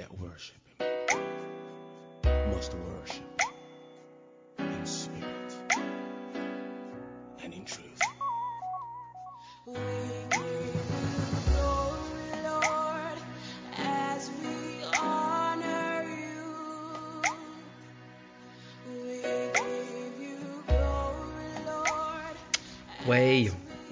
that worship must worship in spirit and in truth.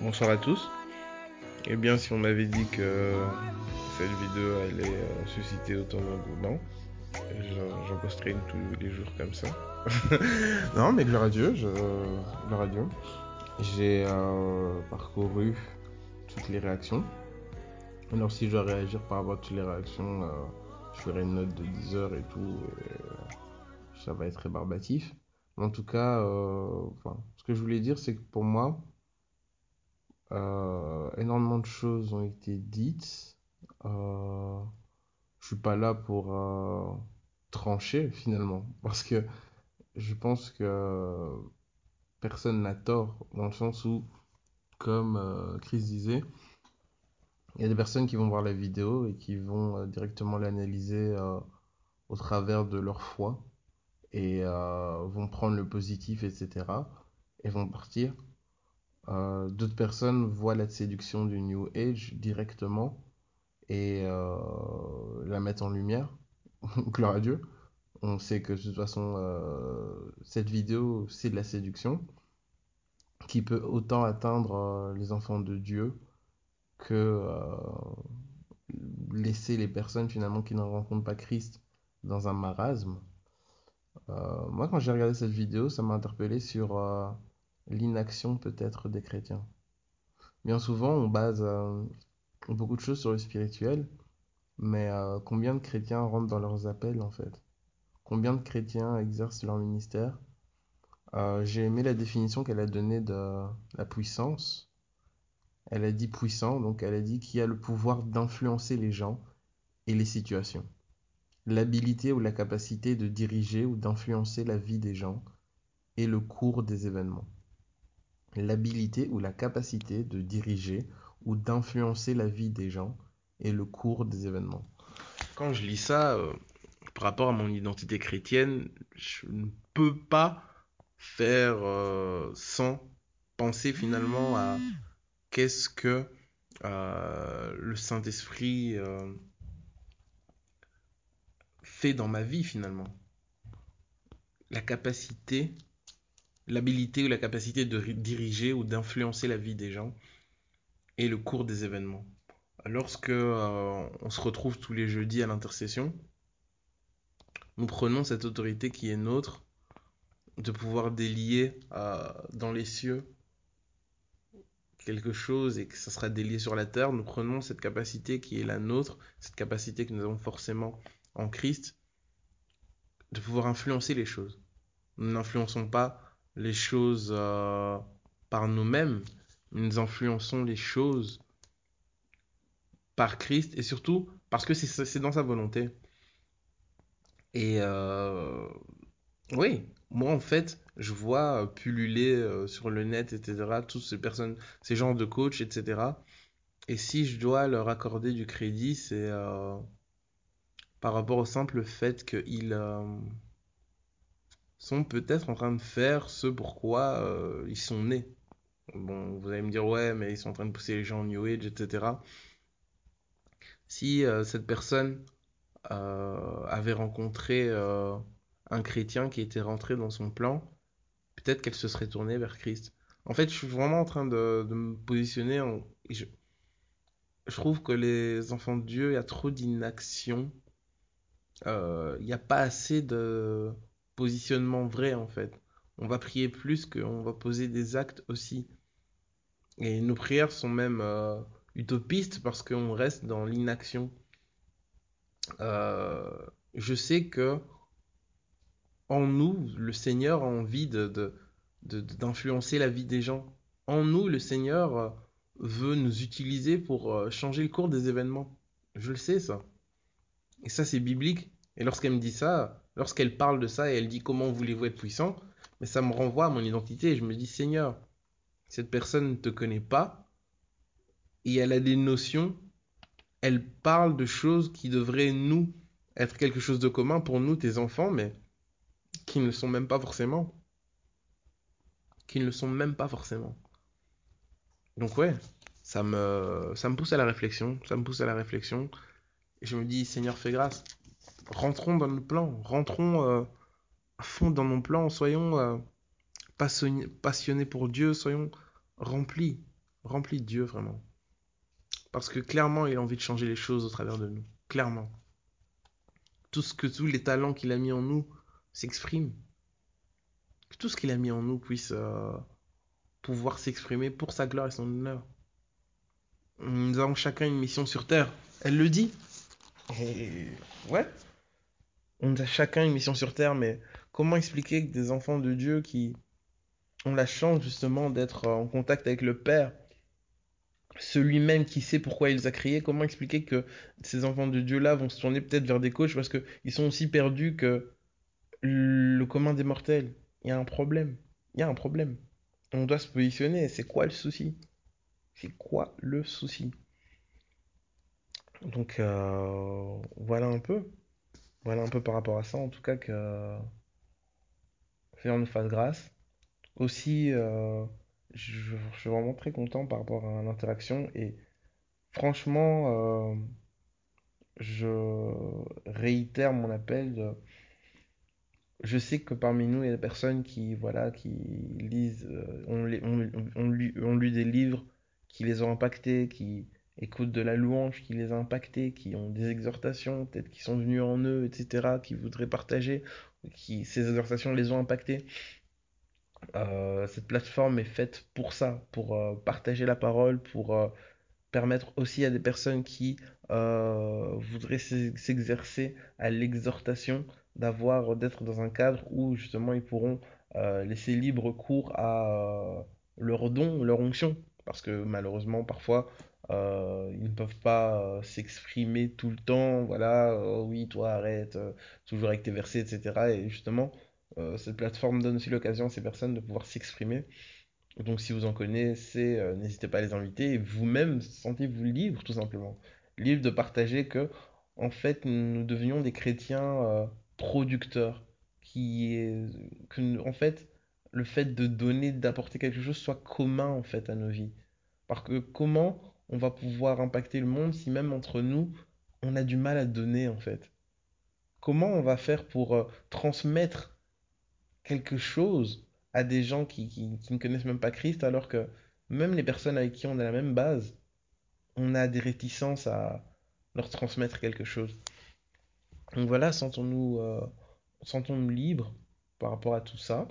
Bonsoir à tous. Eh bien, si on m'avait dit que cette vidéo allait euh, susciter autant d'engouement, j'en posterais une tous les jours comme ça. non, mais gloire à Dieu. J'ai euh, parcouru toutes les réactions. Alors, si je dois réagir par rapport à toutes les réactions, euh, je ferai une note de 10 heures et tout. et, ça va être rébarbatif. En tout cas, euh, ce que je voulais dire, c'est que pour moi, énormément de choses ont été dites. Euh, je suis pas là pour euh, trancher finalement, parce que je pense que personne n'a tort dans le sens où, comme euh, Chris disait, il y a des personnes qui vont voir la vidéo et qui vont euh, directement l'analyser au travers de leur foi et vont prendre le positif, etc. et vont partir. D'autres personnes voient la séduction du New Age directement et euh, la mettent en lumière. Gloire à Dieu. On sait que de toute façon, euh, cette vidéo, c'est de la séduction qui peut autant atteindre euh, les enfants de Dieu que laisser les personnes finalement qui ne rencontrent pas Christ dans un marasme. Moi, quand j'ai regardé cette vidéo, ça m'a interpellé sur l'inaction peut-être des chrétiens. Bien souvent, on base beaucoup de choses sur le spirituel, mais euh, combien de chrétiens rentrent dans leurs appels en fait? Combien de chrétiens exercent leur ministère? Euh, j'ai aimé la définition qu'elle a donnée de la puissance. Elle a dit puissant, donc elle a dit qui a le pouvoir d'influencer les gens et les situations. L'habilité ou la capacité de diriger ou d'influencer la vie des gens et le cours des événements. L'habilité ou la capacité de diriger ou d'influencer la vie des gens et le cours des événements. Quand je lis ça, euh, par rapport à mon identité chrétienne, je ne peux pas faire euh, sans penser finalement à qu'est-ce que euh, le Saint-Esprit fait dans ma vie finalement. La capacité, l'habilité ou la capacité de ri- diriger ou d'influencer la vie des gens et le cours des événements. Lorsque euh, on se retrouve tous les jeudis à l'intercession, nous prenons cette autorité qui est nôtre de pouvoir délier euh, dans les cieux quelque chose et que ça sera délié sur la terre, nous prenons cette capacité qui est la nôtre, cette capacité que nous avons forcément en Christ, de pouvoir influencer les choses. Nous n'influençons pas les choses euh, par nous-mêmes, nous influençons les choses par Christ et surtout parce que c'est dans sa volonté. Et euh, oui, moi en fait, je vois pulluler euh, sur le net, etc., toutes ces personnes, ces genres de coachs, etc. Et si je dois leur accorder du crédit, c'est euh, par rapport au simple fait qu'ils sont peut-être en train de faire ce pourquoi ils sont nés. Bon, vous allez me dire, ouais, mais ils sont en train de pousser les gens au New Age, etc. Si euh, cette personne euh, avait rencontré euh, un chrétien qui était rentré dans son plan, peut-être qu'elle se serait tournée vers Christ. En fait, je suis vraiment en train de, me positionner. Je, trouve que les enfants de Dieu, il y a trop d'inaction. Il n'y a pas assez de positionnement vrai, en fait. On va prier plus qu'on va poser des actes aussi. Et nos prières sont même euh, utopistes parce qu'on reste dans l'inaction. Euh, je sais que en nous, le Seigneur a envie d'influencer la vie des gens. En nous, le Seigneur euh, veut nous utiliser pour changer le cours des événements. Je le sais, ça. Et ça, c'est biblique. Et lorsqu'elle me dit ça, lorsqu'elle parle de ça et elle dit comment voulez-vous être puissant, mais ça me renvoie à mon identité je me dis, Seigneur, cette personne ne te connaît pas et elle a des notions, elle parle de choses qui devraient nous être quelque chose de commun pour nous, tes enfants, mais qui ne le sont même pas forcément. Qui ne le sont même pas forcément. Donc ouais, ça me, ça me pousse à la réflexion, ça me pousse à la réflexion. Et je me dis, Seigneur, fais grâce. Rentrons dans nos plans, rentrons euh, à fond dans nos plans, soyons euh, passionnés, pour Dieu, soyons remplis, remplis de Dieu vraiment. Parce que clairement, il a envie de changer les choses au travers de nous. Clairement. Que tous les talents qu'il a mis en nous s'expriment. Que tout ce qu'il a mis en nous puisse euh, pouvoir s'exprimer pour sa gloire et son honneur. Nous avons chacun une mission sur Terre. Elle le dit. Et ouais. On a chacun une mission sur Terre, mais comment expliquer que des enfants de Dieu qui ont la chance justement d'être en contact avec le Père, celui même qui sait pourquoi il les a créés, comment expliquer que ces enfants de Dieu-là vont se tourner peut-être vers des coachs parce qu'ils sont aussi perdus que le commun des mortels? Il y a un problème. Il y a un problème. On doit se positionner. C'est quoi le souci? C'est quoi le souci? Donc euh, voilà un peu. Voilà un peu par rapport à ça, en tout cas que Seigneur nous fasse grâce. Aussi, euh, je, suis vraiment très content par rapport à l'interaction et franchement, euh, je réitère mon appel. Je sais que parmi nous, il y a des personnes qui, voilà, qui lisent, euh, ont lu, des livres qui les ont impactés, qui écoutent de la louange qui les a impactés, qui ont des exhortations, peut-être qui sont venues en eux, etc., qui voudraient partager, ces exhortations les ont impactés. Euh, cette plateforme est faite pour ça, pour euh, partager la parole, pour euh, permettre aussi à des personnes qui voudraient s'exercer à l'exhortation d'avoir, d'être dans un cadre où justement ils pourront laisser libre cours à leur don, leur onction. Parce que malheureusement, parfois, euh, ils ne peuvent pas euh, s'exprimer tout le temps. Voilà, oh oui, toi arrête, euh, toujours avec tes versets, etc. Et justement, euh, cette plateforme donne aussi l'occasion à ces personnes de pouvoir s'exprimer. Donc si vous en connaissez, euh, n'hésitez pas à les inviter et vous-même sentez-vous libre tout simplement. Libre de partager que en fait nous devenions des chrétiens euh, producteurs qui que en fait le fait de donner, d'apporter quelque chose soit commun en fait à nos vies. Parce que comment on va pouvoir impacter le monde si même entre nous on a du mal à donner en fait? Comment on va faire pour euh, transmettre quelque chose à des gens qui, ne connaissent même pas Christ, alors que même les personnes avec qui on a la même base, on a des réticences à leur transmettre quelque chose. Donc voilà, sentons-nous euh, sentons-nous libres par rapport à tout ça.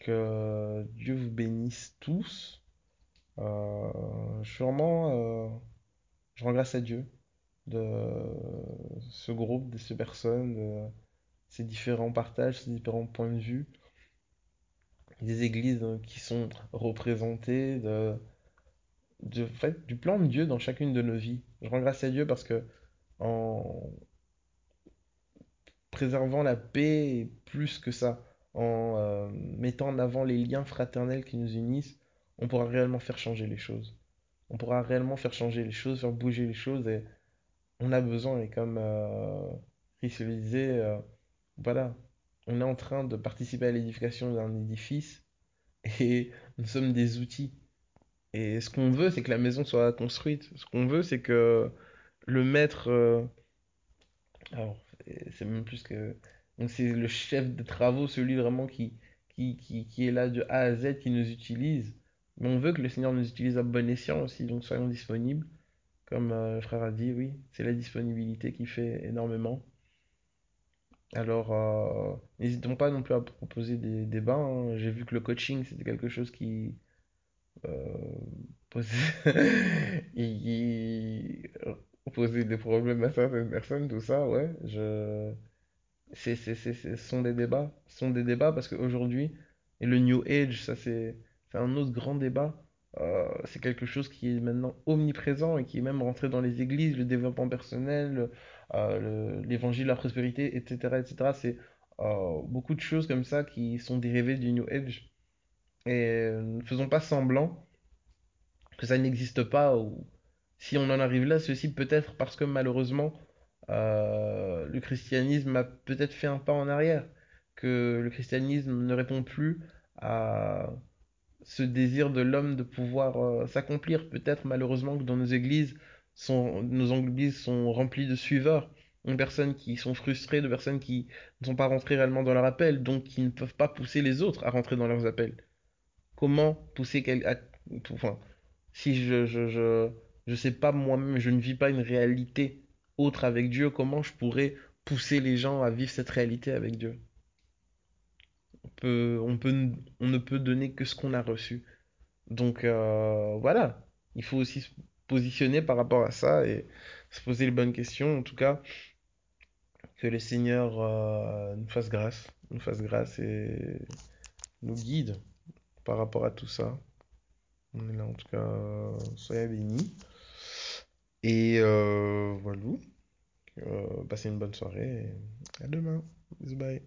Que Dieu vous bénisse tous. Euh, je rends grâce à Dieu de ce groupe, de ces personnes, de ces différents partages, ces différents points de vue. des églises euh, qui sont représentées, du plan de Dieu dans chacune de nos vies. Je rends grâce à Dieu parce que en préservant la paix plus que ça, en euh, mettant en avant les liens fraternels qui nous unissent, on pourra réellement faire changer les choses. On pourra réellement faire changer les choses, faire bouger les choses et on a besoin, et comme euh, disait, euh, voilà, on est en train de participer à l'édification d'un édifice et nous sommes des outils. Et ce qu'on veut, c'est que la maison soit construite. Ce qu'on veut, c'est que le maître... euh, alors, c'est même plus que... Donc c'est le chef de travaux, celui vraiment qui est là de A à Z, qui nous utilise. Mais on veut que le Seigneur nous utilise à bon escient aussi, donc soyons disponibles. Comme euh, le frère a dit, oui, c'est la disponibilité qui fait énormément. Alors, euh, n'hésitons pas non plus à proposer des débats. hein. J'ai vu que le coaching, c'était quelque chose qui, euh, poser des problèmes à certaines personnes, tout ça, ouais, je, c'est- ce sont des débats, ce sont des débats parce qu'aujourd'hui, et le New Age, ça c'est, c'est un autre grand débat, Euh, c'est quelque chose qui est maintenant omniprésent et qui est même rentré dans les églises, le développement personnel, euh, le- l'évangile, la prospérité, etc., etc., c'est euh, beaucoup de choses comme ça qui sont dérivées du New Age. Et ne faisons pas semblant que ça n'existe pas, ou si on en arrive là, ceci peut-être parce que malheureusement, le christianisme a peut-être fait un pas en arrière, que le christianisme ne répond plus à ce désir de l'homme de pouvoir euh, s'accomplir. Peut-être malheureusement que dans nos églises, nos églises sont remplies de suiveurs, de personnes qui sont frustrées, de personnes qui ne sont pas rentrées réellement dans leur appel, donc qui ne peuvent pas pousser les autres à rentrer dans leurs appels. Comment pousser quelqu'un... Enfin, si je, je sais pas moi-même, je ne vis pas une réalité autre avec Dieu, comment je pourrais pousser les gens à vivre cette réalité avec Dieu? On ne peut donner que ce qu'on a reçu. Donc euh, voilà, il faut aussi se positionner par rapport à ça et se poser les bonnes questions. En tout cas, que le Seigneur euh, nous fasse grâce, nous fasse grâce et nous guide par rapport à tout ça. On est là en tout cas, soyez bénis. Et euh, voilà, passez une bonne soirée à demain. Bye.